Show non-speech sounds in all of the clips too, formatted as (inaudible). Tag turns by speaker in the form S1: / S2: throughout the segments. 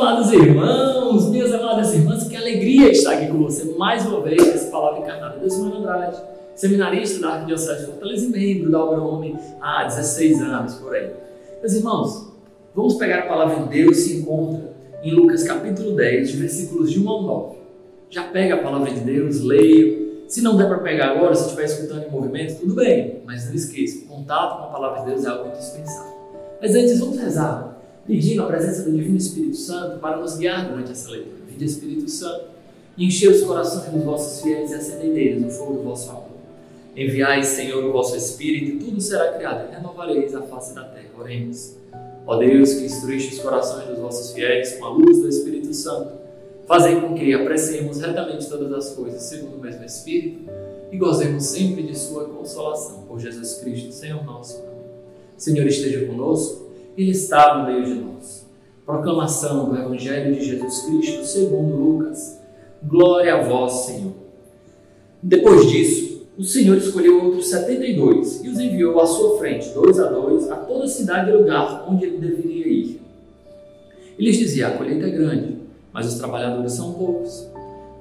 S1: amados irmãos, minhas amadas irmãs, que alegria estar aqui com você mais uma vez nessa palavra encarnada. Deus Mano Andrade, seminarista da Arquidiocese de Fortaleza e membro da Obra Homem há 16 anos por aí. Meus irmãos, vamos pegar a palavra de Deus se encontra em Lucas capítulo 10, versículos de 1 ao 9. Já pega a palavra de Deus, leia. Se não der para pegar agora, se estiver escutando em movimento, tudo bem, mas não esqueça, o contato com a palavra de Deus é algo indispensável. Mas antes, vamos rezar pedindo a presença do Divino Espírito Santo para nos guiar durante essa leitura. Vinde Espírito Santo, enchei os corações dos vossos fiéis e acendei neles o fogo do vosso amor. Enviai, Senhor, o vosso Espírito e tudo será criado e renovareis a face da terra. Oremos. Ó Deus, que instruíste os corações dos vossos fiéis com a luz do Espírito Santo, fazei com que apreciemos retamente todas as coisas segundo o mesmo Espírito e gozemos sempre de sua consolação. Por Jesus Cristo, Senhor nosso. Senhor esteja conosco ele está no meio de nós. Proclamação do Evangelho de Jesus Cristo segundo Lucas. Glória a vós, Senhor. Depois disso, o Senhor escolheu outros setenta e dois e os enviou à sua frente, dois a dois, a toda cidade e lugar onde ele deveria ir. E lhes dizia: A colheita é grande, mas os trabalhadores são poucos.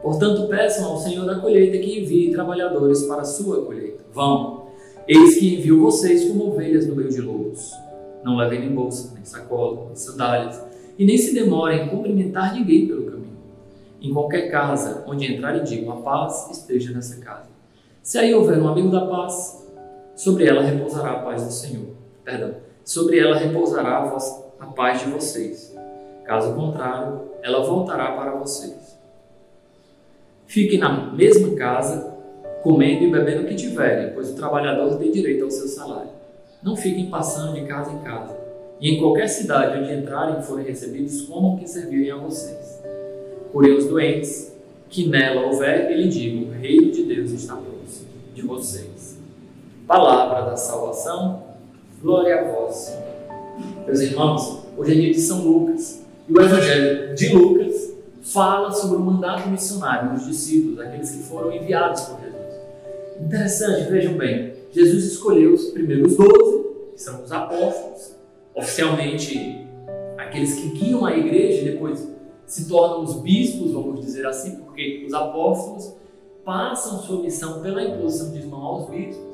S1: Portanto, peçam ao Senhor da colheita que envie trabalhadores para a sua colheita. Vão, eis que envio vocês como ovelhas no meio de lobos. Não levem nem bolsa, nem sacola, nem sandálias, e nem se demorem em cumprimentar ninguém pelo caminho. Em qualquer casa onde entrarem, digam a paz esteja nessa casa. Se aí houver um amigo da paz, sobre ela repousará a paz do Senhor. Perdão, sobre ela repousará a paz de vocês. Caso contrário, ela voltará para vocês. Fiquem na mesma casa, comendo e bebendo o que tiverem, pois o trabalhador tem direito ao seu salário. Não fiquem passando de casa em casa. E em qualquer cidade onde entrarem forem recebidos, comam que servirem a vocês. Porém, os doentes, que nela houver, ele diga: o reino de Deus está próximo de vocês. Palavra da salvação, glória a vós, Senhor. Meus irmãos, hoje é dia de São Lucas. E o Evangelho de Lucas fala sobre o mandato missionário dos discípulos, aqueles que foram enviados por Jesus. Interessante, vejam bem. Jesus escolheu os primeiros doze, que são os apóstolos, oficialmente aqueles que guiam a igreja e depois se tornam os bispos, vamos dizer assim, porque os apóstolos passam sua missão pela imposição de mão aos bispos.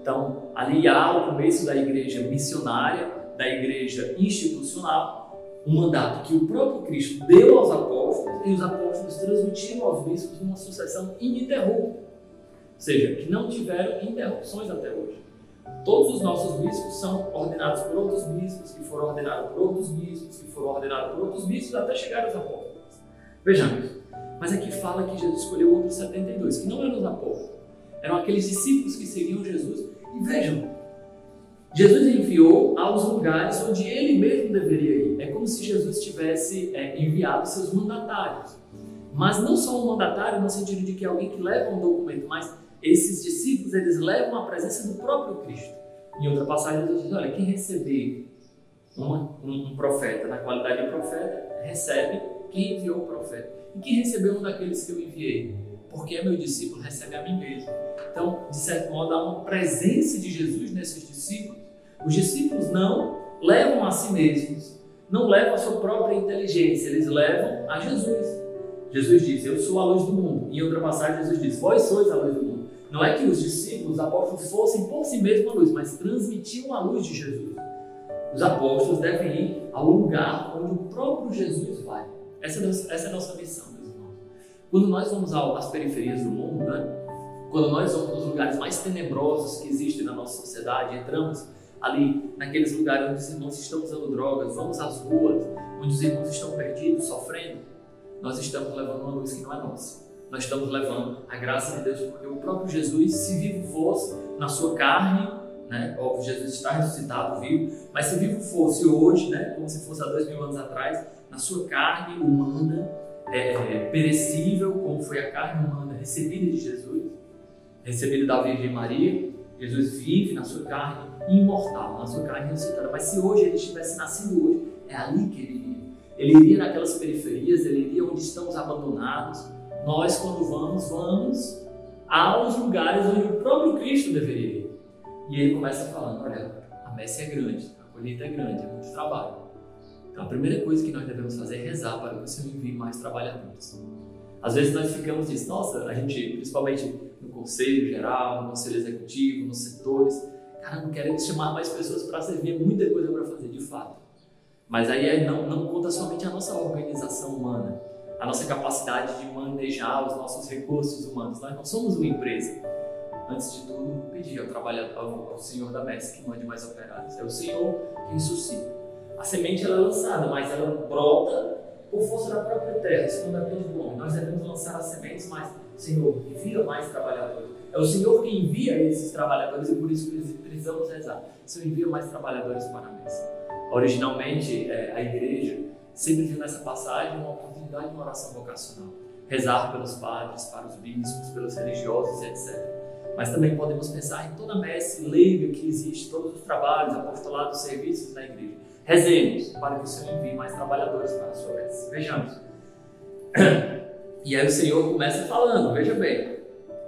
S1: Então, ali há o começo da igreja missionária, da igreja institucional, um mandato que o próprio Cristo deu aos apóstolos e os apóstolos transmitiram aos bispos numa sucessão ininterrupta seja, que não tiveram interrupções até hoje. Todos os nossos bispos são ordenados por outros bispos, que foram ordenados por outros bispos, que foram ordenados por outros bispos, até chegar aos apóstolos. Vejamos, mas aqui fala que Jesus escolheu outros 72, que não eram os apóstolos, eram aqueles discípulos que seguiam Jesus. E vejam, Jesus enviou aos lugares onde ele mesmo deveria ir. É como se Jesus tivesse é, enviado seus mandatários. Mas não só um mandatário no sentido de que alguém que leva um documento, mas esses discípulos eles levam a presença do próprio Cristo. Em outra passagem, Jesus diz: olha, quem receber um, um, profeta na qualidade de profeta, recebe quem enviou o profeta. E quem recebeu um daqueles que eu enviei? Porque é meu discípulo, recebe a mim mesmo. Então, de certo modo, há uma presença de Jesus nesses discípulos. Os discípulos não levam a si mesmos, não levam a sua própria inteligência, eles levam a Jesus. Jesus diz: Eu sou a luz do mundo. Em outra passagem, Jesus diz: Vós sois a luz do mundo. Não é que os discípulos, os apóstolos, fossem por si mesmos a luz, mas transmitiam a luz de Jesus. Os apóstolos devem ir ao lugar onde o próprio Jesus vai. Essa é, é a nossa missão, meus irmãos. Quando nós vamos às periferias do mundo, né? quando nós vamos nos lugares mais tenebrosos que existem na nossa sociedade, entramos ali naqueles lugares onde os irmãos estão usando drogas, vamos às ruas, onde os irmãos estão perdidos, sofrendo, nós estamos levando uma luz que não é nossa nós estamos levando a graça de Deus, porque o próprio Jesus, se vivo fosse na sua carne, né? Óbvio, Jesus está ressuscitado, vivo, mas se vivo fosse hoje, né? Como se fosse há dois mil anos atrás, na sua carne humana, é, é, perecível, como foi a carne humana recebida de Jesus, recebida da Virgem Maria, Jesus vive na sua carne imortal, na sua carne ressuscitada. Mas se hoje ele tivesse nascido hoje, é ali que ele iria. Ele iria naquelas periferias, ele iria onde estão os abandonados, nós, quando vamos, vamos aos lugares onde o próprio Cristo deveria ir. E ele começa falando: olha, a messe é grande, a colheita é grande, é muito trabalho. Então, a primeira coisa que nós devemos fazer é rezar para que o Senhor envie mais trabalhadores. Às vezes nós ficamos disso, nossa, a gente, principalmente no conselho geral, no conselho executivo, nos setores, caramba, queremos chamar mais pessoas para servir, muita coisa para fazer, de fato. Mas aí não, não conta somente a nossa organização humana, a nossa capacidade de manejar os nossos recursos humanos. Nós não somos uma empresa. Antes de tudo, pedir ao trabalhador, ao Senhor da Messe que mande mais operários. É o Senhor quem suscita. A semente ela é lançada, mas ela brota por força da própria terra, isso não depende do homem. Nós devemos lançar as sementes, mas, Senhor, envia mais trabalhadores. É o Senhor que envia esses trabalhadores e por isso precisamos rezar. Senhor, envia mais trabalhadores para a mesa. Originalmente, é, a igreja sempre viu nessa passagem uma oportunidade de uma oração vocacional. Rezar pelos padres, para os bispos, pelos religiosos, etc. Mas também podemos pensar em toda a messe leiga que existe, todos os trabalhos, apostolados, serviços na igreja. Rezemos para que o Senhor envie mais trabalhadores para a sua messe. Vejamos. (clears throat) E aí o Senhor começa falando, veja bem,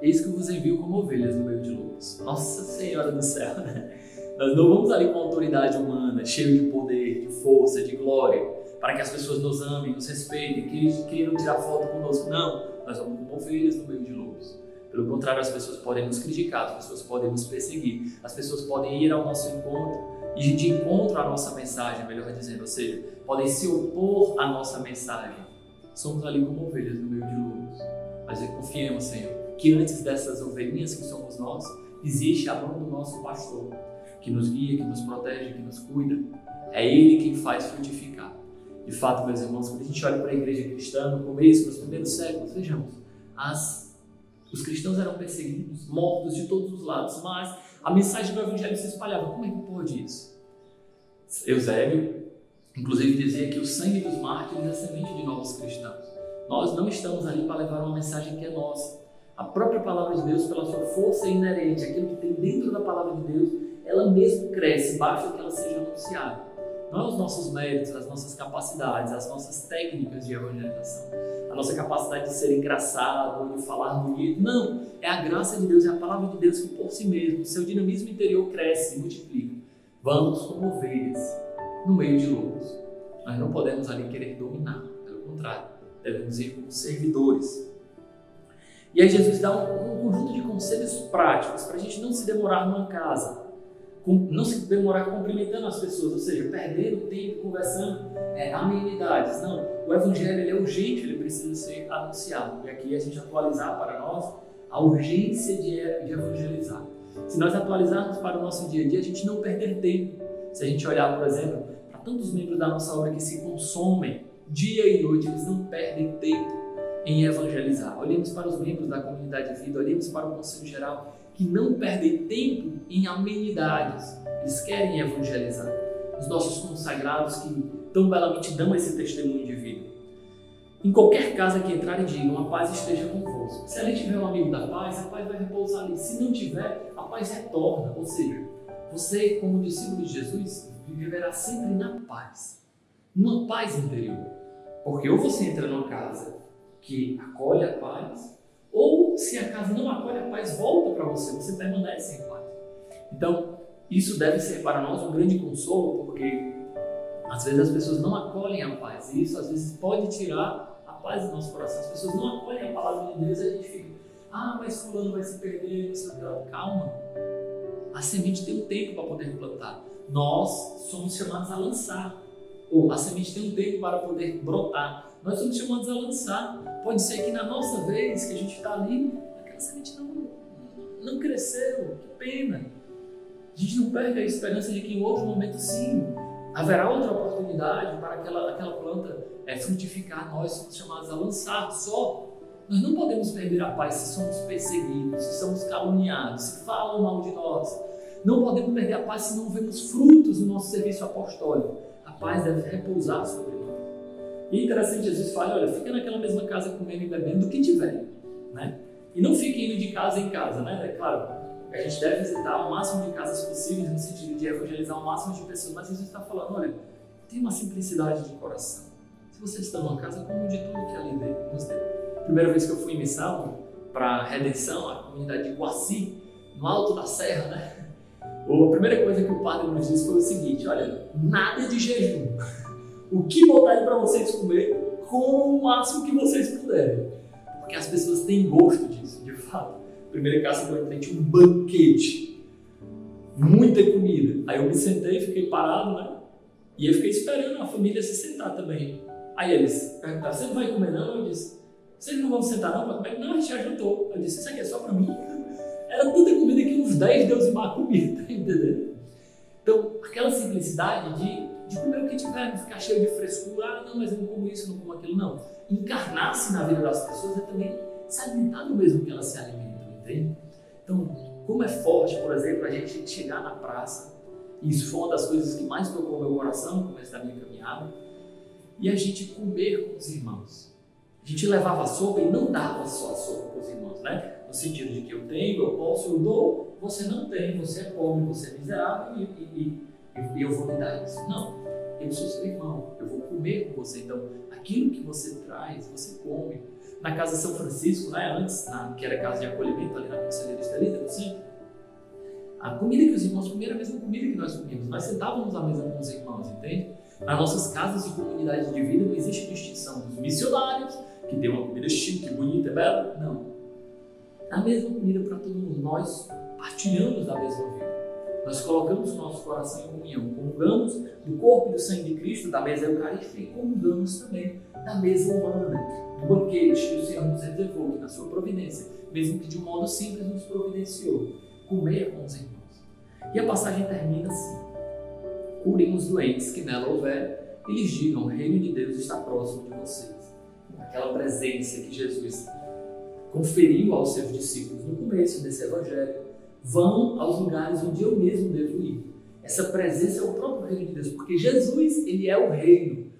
S1: eis que vos envio como ovelhas no meio de lobos. Nossa Senhora do céu, né? (laughs) Nós não vamos ali com autoridade humana, cheio de poder, de força, de glória, para que as pessoas nos amem, nos respeitem, que queiram tirar foto conosco. Não, nós vamos com ovelhas no meio de lobos. Pelo contrário, as pessoas podem nos criticar, as pessoas podem nos perseguir, as pessoas podem ir ao nosso encontro e de encontro à nossa mensagem, melhor dizendo, ou seja, podem se opor à nossa mensagem. Somos ali como ovelhas no meio de lobos. Mas confiemos, Senhor, que antes dessas ovelhinhas que somos nós, existe a mão do nosso pastor que nos guia, que nos protege, que nos cuida. É Ele quem faz frutificar. De fato, meus irmãos, quando a gente olha para a igreja cristã, no começo, nos primeiros séculos, vejamos, as, os cristãos eram perseguidos, mortos de todos os lados, mas a mensagem do Evangelho se espalhava. Como é que pode isso? Eusébio, inclusive, dizia que o sangue dos mártires é semente de novos cristãos. Nós não estamos ali para levar uma mensagem que é nossa. A própria palavra de Deus, pela sua força inerente, aquilo que tem dentro da palavra de Deus, ela mesmo cresce, basta que ela seja anunciada. Não é os nossos méritos, as nossas capacidades, as nossas técnicas de evangelização, a nossa capacidade de ser engraçado, de falar bonito. Não, é a graça de Deus, é a palavra de Deus que por si mesmo, seu dinamismo interior cresce e multiplica. Vamos como ovelhas no meio de lobos. Nós não podemos ali querer dominar, pelo contrário, devemos ir como servidores. E aí Jesus dá um, um conjunto de conselhos práticos para a gente não se demorar numa casa, não se demorar cumprimentando as pessoas, ou seja, perdendo tempo conversando é, amenidades. Não, o evangelho é urgente, ele precisa ser anunciado. E aqui a gente atualizar para nós a urgência de, de evangelizar. Se nós atualizarmos para o nosso dia a dia, a gente não perder tempo. Se a gente olhar, por exemplo, para tantos membros da nossa obra que se consomem dia e noite, eles não perdem tempo em evangelizar. Olhemos para os membros da comunidade de vida, olhemos para o Conselho Geral que não perdem tempo em amenidades, eles querem evangelizar. Os nossos consagrados que tão belamente dão esse testemunho de vida. Em qualquer casa que entrarem, digam: a paz esteja convosco. Se ali tiver um amigo da paz, a paz vai repousar ali. Se não tiver, a paz retorna. Ou seja, você, como discípulo de Jesus, viverá sempre na paz, numa paz interior. Porque ou você entra numa casa que acolhe a paz, ou se a casa não acolhe a paz, volta para você, você permanece em paz. Então, isso deve ser para nós um grande consolo, porque às vezes as pessoas não acolhem a paz, e isso às vezes pode tirar a paz do nosso coração. As pessoas não acolhem a palavra de Deus e a gente fica, ah, mas fulano vai se perder, não sei o que. Calma. A semente tem um tempo para poder plantar. Nós somos chamados a lançar. Ou a semente tem um tempo para poder brotar. Nós somos chamados a lançar. Pode ser que na nossa vez, que a gente está ali, aquela semente não, não cresceu. Que pena. A gente não perde a esperança de que em outro momento, sim, haverá outra oportunidade para aquela, aquela planta é, frutificar. Nós somos chamados a lançar só. Nós não podemos perder a paz se somos perseguidos, se somos caluniados, se falam mal de nós. Não podemos perder a paz se não vemos frutos no nosso serviço apostólico. A paz deve repousar sobre. E interessante, Jesus fala, olha, fica naquela mesma casa comendo e bebendo do que tiver, né? E não fique indo de casa em casa, né? É claro, a gente deve visitar o máximo de casas possíveis no sentido de evangelizar o máximo de pessoas, mas Jesus está falando, olha, tem uma simplicidade de coração. Se você está numa casa, como de tudo que ali nos deu. Primeira vez que eu fui em missão para Redenção, a comunidade de Guaci, no alto da serra, né? (laughs) A primeira coisa que o padre nos disse foi o seguinte: olha, nada de jejum. (laughs) o que botarem para vocês comer, com o máximo que vocês puderem. Porque as pessoas têm gosto disso, de fato. Que eu entrei tinha um banquete, muita comida. Aí eu me sentei, fiquei parado, né? E eu fiquei esperando a família se sentar também. Aí eles perguntaram: Você não vai comer, não? Eu disse: Vocês não vão sentar, não? Para comer? Não, a gente já jantou. Eu disse: Isso aqui é só para mim? (laughs) Era tanta comida que uns 10 deuses mar comiam, tá (laughs) entendendo? Então, aquela simplicidade de, de comer o que tiver, ficar cheio de frescura, ah, não, mas eu não como isso, não como aquilo, não. Encarnar-se na vida das pessoas é também se alimentar do mesmo que elas se alimentam, entende? Então, como é forte, por exemplo, a gente chegar na praça, e isso foi uma das coisas que mais tocou meu coração no começo da minha caminhada, e a gente comer com os irmãos. A gente levava sopa e não dava só a sopa para os irmãos, né? No sentido de que eu tenho, eu posso, eu dou, você não tem, você é pobre, você é miserável e, e, e eu vou lhe dar isso. Não, eu sou seu irmão, eu vou comer com você. Então, aquilo que você traz, você come. Na casa São Francisco, né, antes, na, que era casa de acolhimento ali na Conselheira Estelita, no centro, a comida que os irmãos comiam era a mesma comida que nós comíamos. Nós sentávamos à mesa com os irmãos, entende? Nas nossas casas e comunidades de vida não existe distinção dos missionários, que tem uma comida chique, bonita, bela. Não. A mesma comida para todo mundo. Nós partilhamos da mesma vida. Nós colocamos o nosso coração em comunhão, comungamos do corpo e do sangue de Cristo, da mesa eucarística, e comungamos também da mesa humana, do banquete que o Senhor nos reservou, que na sua providência, mesmo que de um modo simples nos providenciou, comer com os irmãos. E a passagem termina assim: curem os doentes que nela houver, e lhes digam: o reino de Deus está próximo de vocês. Aquela presença que Jesus conferiu aos seus discípulos no começo desse evangelho vão aos lugares onde eu mesmo devo ir. Essa presença é o próprio reino de Deus, porque Jesus, ele é o reino.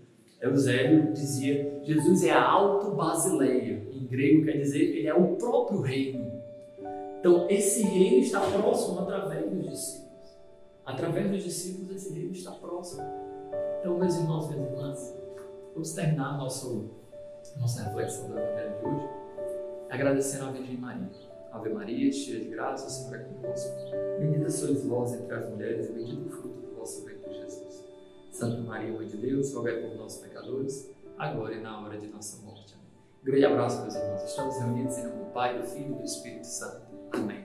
S1: Eusébio dizia, Jesus é a auto-basileia, em grego quer dizer, ele é o próprio reino. Então, esse reino está próximo através dos discípulos. Através dos discípulos, esse reino está próximo. Então, meus irmãos, minhas irmãs, vamos terminar nosso, nossa reflexão do Evangelho de hoje agradecendo a Virgem Maria Ave Maria, cheia de graça, o Senhor é convosco. Bendita sois vós entre as mulheres, e bendito o fruto do vosso ventre, Jesus. Santa Maria, Mãe de Deus, rogai por nós, pecadores, agora e na hora de nossa morte. Amém. Grande abraço, meus irmãos. Estamos reunidos em nome do Pai, do Filho e do Espírito Santo. Amém.